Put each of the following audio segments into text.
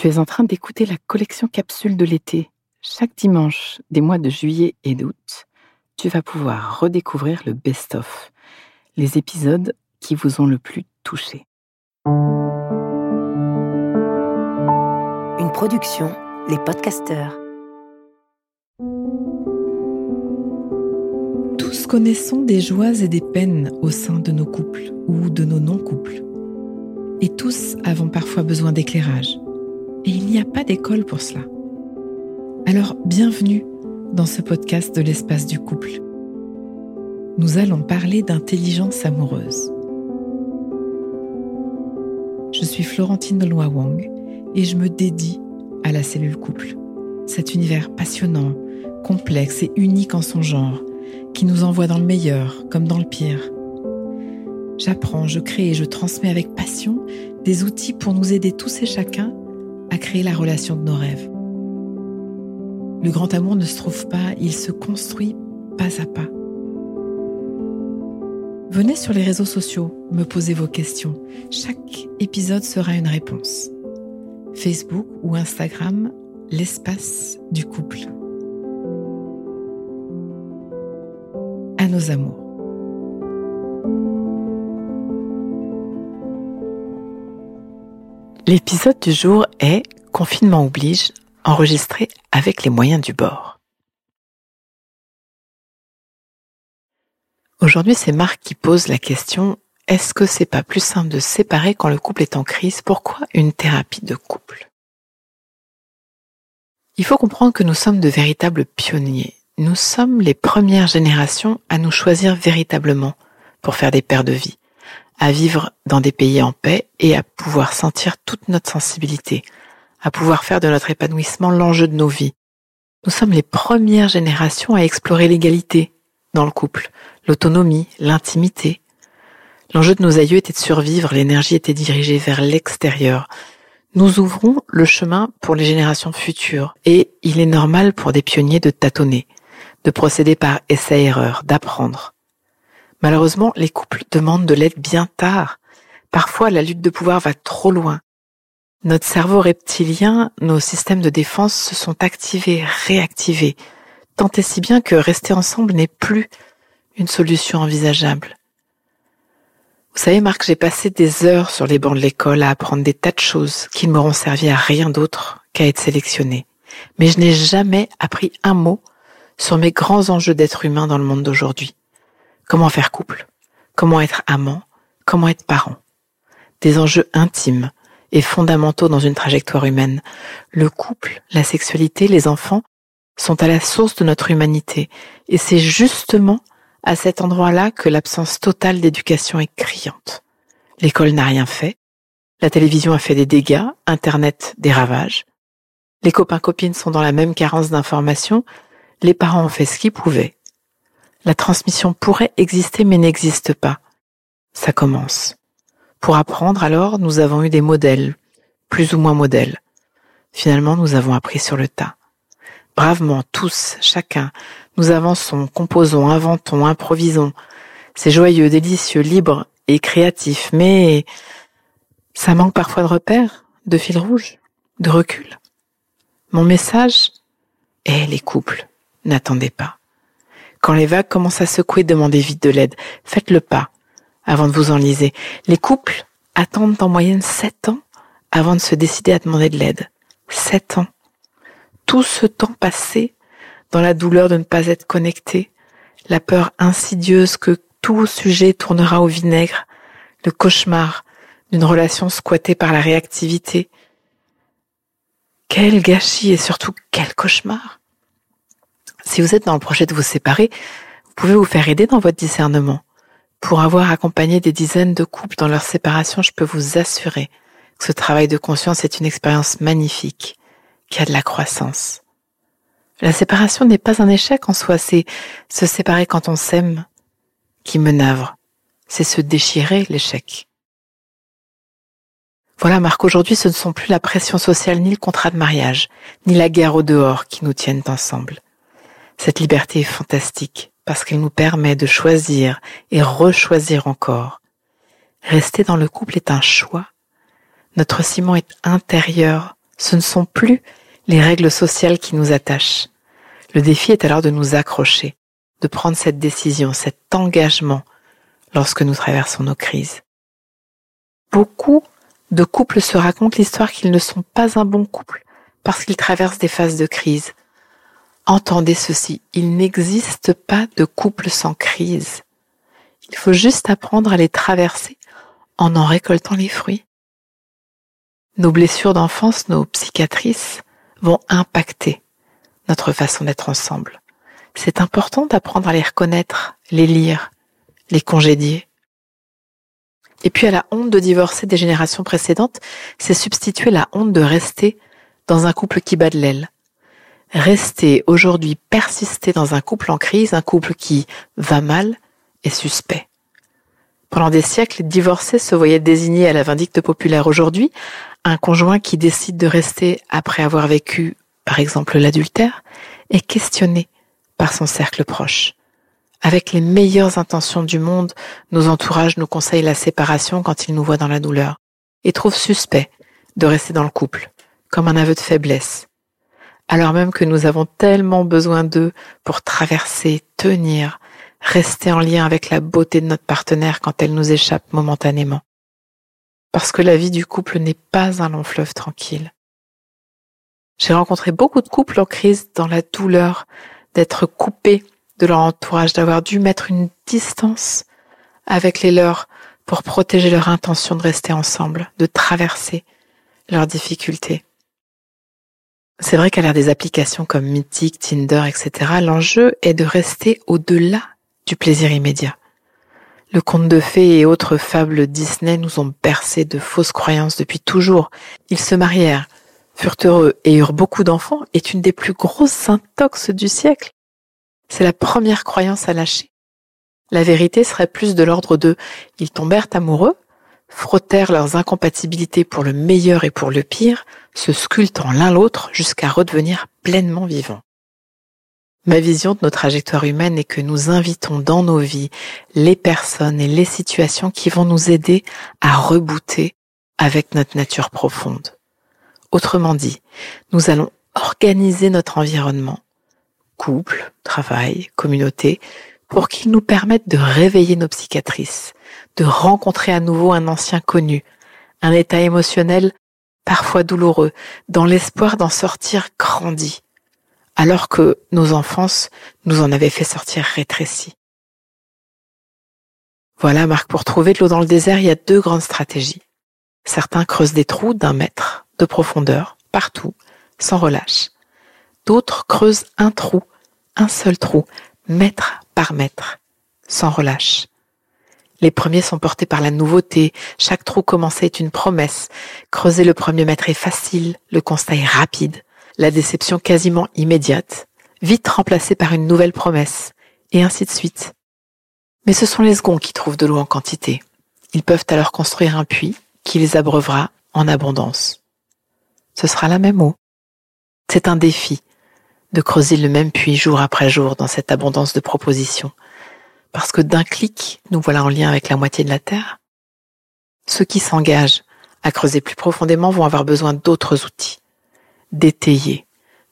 Tu es en train d'écouter la collection capsule de l'été. Chaque dimanche des mois de juillet et d'août, tu vas pouvoir redécouvrir le best-of, les épisodes qui vous ont le plus touché. Une production, les podcasteurs. Tous connaissons des joies et des peines au sein de nos couples ou de nos non-couples. Et tous avons parfois besoin d'éclairage et il n'y a pas d'école pour cela. Alors bienvenue dans ce podcast de l'espace du couple. Nous allons parler d'intelligence amoureuse. Je suis Florentine de Wang et je me dédie à la cellule couple. Cet univers passionnant, complexe et unique en son genre, qui nous envoie dans le meilleur comme dans le pire. J'apprends, je crée et je transmets avec passion des outils pour nous aider tous et chacun à créer la relation de nos rêves. Le grand amour ne se trouve pas, il se construit pas à pas. Venez sur les réseaux sociaux, me poser vos questions. Chaque épisode sera une réponse. Facebook ou Instagram, l'espace du couple. À nos amours. L'épisode du jour est Confinement oblige, enregistré avec les moyens du bord. Aujourd'hui, c'est Marc qui pose la question est-ce que c'est pas plus simple de séparer quand le couple est en crise? Pourquoi une thérapie de couple? Il faut comprendre que nous sommes de véritables pionniers. Nous sommes les premières générations à nous choisir véritablement pour faire des paires de vie à vivre dans des pays en paix et à pouvoir sentir toute notre sensibilité, à pouvoir faire de notre épanouissement l'enjeu de nos vies. Nous sommes les premières générations à explorer l'égalité dans le couple, l'autonomie, l'intimité. L'enjeu de nos aïeux était de survivre, l'énergie était dirigée vers l'extérieur. Nous ouvrons le chemin pour les générations futures et il est normal pour des pionniers de tâtonner, de procéder par essai-erreur, d'apprendre. Malheureusement, les couples demandent de l'aide bien tard. Parfois, la lutte de pouvoir va trop loin. Notre cerveau reptilien, nos systèmes de défense se sont activés, réactivés, tant et si bien que rester ensemble n'est plus une solution envisageable. Vous savez, Marc, j'ai passé des heures sur les bancs de l'école à apprendre des tas de choses qui ne m'auront servi à rien d'autre qu'à être sélectionné. Mais je n'ai jamais appris un mot sur mes grands enjeux d'être humain dans le monde d'aujourd'hui. Comment faire couple? Comment être amant? Comment être parent? Des enjeux intimes et fondamentaux dans une trajectoire humaine. Le couple, la sexualité, les enfants sont à la source de notre humanité. Et c'est justement à cet endroit-là que l'absence totale d'éducation est criante. L'école n'a rien fait. La télévision a fait des dégâts, Internet des ravages. Les copains-copines sont dans la même carence d'informations. Les parents ont fait ce qu'ils pouvaient. La transmission pourrait exister mais n'existe pas. Ça commence. Pour apprendre alors, nous avons eu des modèles, plus ou moins modèles. Finalement, nous avons appris sur le tas. Bravement, tous, chacun, nous avançons, composons, inventons, improvisons. C'est joyeux, délicieux, libre et créatif, mais ça manque parfois de repères, de fil rouge, de recul. Mon message est les couples. N'attendez pas. Quand les vagues commencent à secouer, demandez vite de l'aide. Faites le pas avant de vous enliser. Les couples attendent en moyenne sept ans avant de se décider à demander de l'aide. Sept ans. Tout ce temps passé dans la douleur de ne pas être connecté, la peur insidieuse que tout sujet tournera au vinaigre, le cauchemar d'une relation squattée par la réactivité. Quel gâchis et surtout quel cauchemar. Si vous êtes dans le projet de vous séparer, vous pouvez vous faire aider dans votre discernement. Pour avoir accompagné des dizaines de couples dans leur séparation, je peux vous assurer que ce travail de conscience est une expérience magnifique, qui a de la croissance. La séparation n'est pas un échec en soi, c'est se séparer quand on s'aime qui me navre. C'est se déchirer l'échec. Voilà, Marc, aujourd'hui, ce ne sont plus la pression sociale ni le contrat de mariage, ni la guerre au dehors qui nous tiennent ensemble. Cette liberté est fantastique parce qu'elle nous permet de choisir et rechoisir encore. Rester dans le couple est un choix. Notre ciment est intérieur, Ce ne sont plus les règles sociales qui nous attachent. Le défi est alors de nous accrocher, de prendre cette décision, cet engagement lorsque nous traversons nos crises. Beaucoup de couples se racontent l'histoire qu'ils ne sont pas un bon couple parce qu'ils traversent des phases de crise. Entendez ceci, il n'existe pas de couple sans crise. Il faut juste apprendre à les traverser en en récoltant les fruits. Nos blessures d'enfance, nos psychiatrices vont impacter notre façon d'être ensemble. C'est important d'apprendre à les reconnaître, les lire, les congédier. Et puis à la honte de divorcer des générations précédentes, c'est substituer la honte de rester dans un couple qui bat de l'aile. Rester aujourd'hui, persister dans un couple en crise, un couple qui va mal, est suspect. Pendant des siècles, divorcer se voyait désigner à la vindicte populaire. Aujourd'hui, un conjoint qui décide de rester après avoir vécu, par exemple, l'adultère, est questionné par son cercle proche. Avec les meilleures intentions du monde, nos entourages nous conseillent la séparation quand ils nous voient dans la douleur et trouvent suspect de rester dans le couple, comme un aveu de faiblesse, alors même que nous avons tellement besoin d'eux pour traverser, tenir, rester en lien avec la beauté de notre partenaire quand elle nous échappe momentanément. Parce que la vie du couple n'est pas un long fleuve tranquille. J'ai rencontré beaucoup de couples en crise dans la douleur d'être coupés de leur entourage, d'avoir dû mettre une distance avec les leurs pour protéger leur intention de rester ensemble, de traverser leurs difficultés. C'est vrai qu'à l'ère des applications comme Mythic, Tinder, etc., l'enjeu est de rester au-delà du plaisir immédiat. Le conte de fées et autres fables Disney nous ont bercé de fausses croyances depuis toujours. Ils se marièrent, furent heureux et eurent beaucoup d'enfants est une des plus grosses intox du siècle. C'est la première croyance à lâcher. La vérité serait plus de l'ordre de ils tombèrent amoureux, frottèrent leurs incompatibilités pour le meilleur et pour le pire, se sculptant l'un l'autre jusqu'à redevenir pleinement vivants. Ma vision de nos trajectoires humaines est que nous invitons dans nos vies les personnes et les situations qui vont nous aider à rebooter avec notre nature profonde. Autrement dit, nous allons organiser notre environnement couple, travail, communauté, pour qu'ils nous permettent de réveiller nos psychiatrices, de rencontrer à nouveau un ancien connu, un état émotionnel parfois douloureux, dans l'espoir d'en sortir grandi, alors que nos enfances nous en avaient fait sortir rétrécis. Voilà, Marc, pour trouver de l'eau dans le désert, il y a deux grandes stratégies. Certains creusent des trous d'un mètre de profondeur, partout, sans relâche. D'autres creusent un trou un seul trou, mètre par mètre, sans relâche. Les premiers sont portés par la nouveauté, chaque trou commencé est une promesse. Creuser le premier mètre est facile, le constat est rapide, la déception quasiment immédiate, vite remplacée par une nouvelle promesse, et ainsi de suite. Mais ce sont les seconds qui trouvent de l'eau en quantité. Ils peuvent alors construire un puits qui les abreuvera en abondance. Ce sera la même eau. C'est un défi, de creuser le même puits jour après jour dans cette abondance de propositions. Parce que d'un clic, nous voilà en lien avec la moitié de la Terre. Ceux qui s'engagent à creuser plus profondément vont avoir besoin d'autres outils. D'étayer,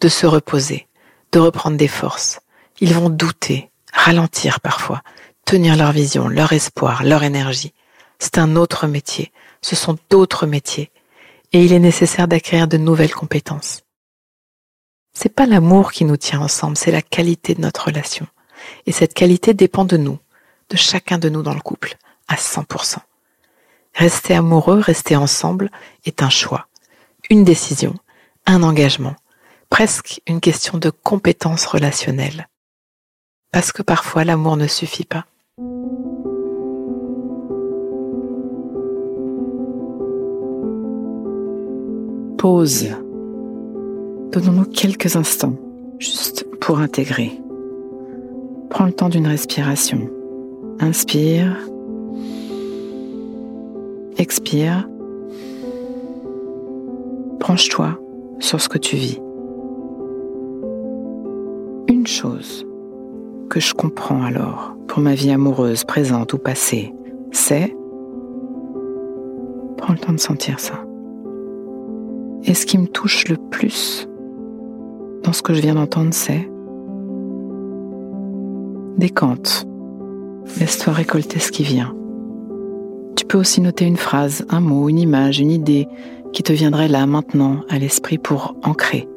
de se reposer, de reprendre des forces. Ils vont douter, ralentir parfois, tenir leur vision, leur espoir, leur énergie. C'est un autre métier. Ce sont d'autres métiers. Et il est nécessaire d'acquérir de nouvelles compétences. C'est pas l'amour qui nous tient ensemble, c'est la qualité de notre relation. Et cette qualité dépend de nous, de chacun de nous dans le couple, à 100%. Rester amoureux, rester ensemble est un choix, une décision, un engagement, presque une question de compétence relationnelle. Parce que parfois l'amour ne suffit pas. Pause Donnons-nous quelques instants, juste pour intégrer. Le temps d'une respiration. Inspire. Expire. Branche-toi sur ce que tu vis. Une chose que je comprends alors pour ma vie amoureuse, présente ou passée, c'est... Prends le temps de sentir ça. Et ce qui me touche le plus dans ce que je viens d'entendre, c'est décante. Laisse-toi récolter ce qui vient. Tu peux aussi noter une phrase, un mot, une image, une idée qui te viendrait là maintenant à l'esprit pour ancrer,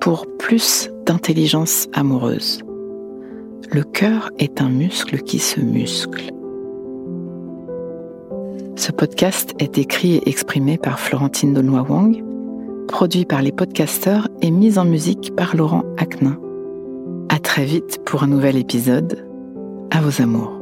pour plus d'intelligence amoureuse. Le cœur est un muscle qui se muscle. Ce podcast est écrit et exprimé par Florentine Donois Wang, produit par les podcasteurs et mis en musique par Laurent Aknin. À très vite pour un nouvel épisode. À vos amours.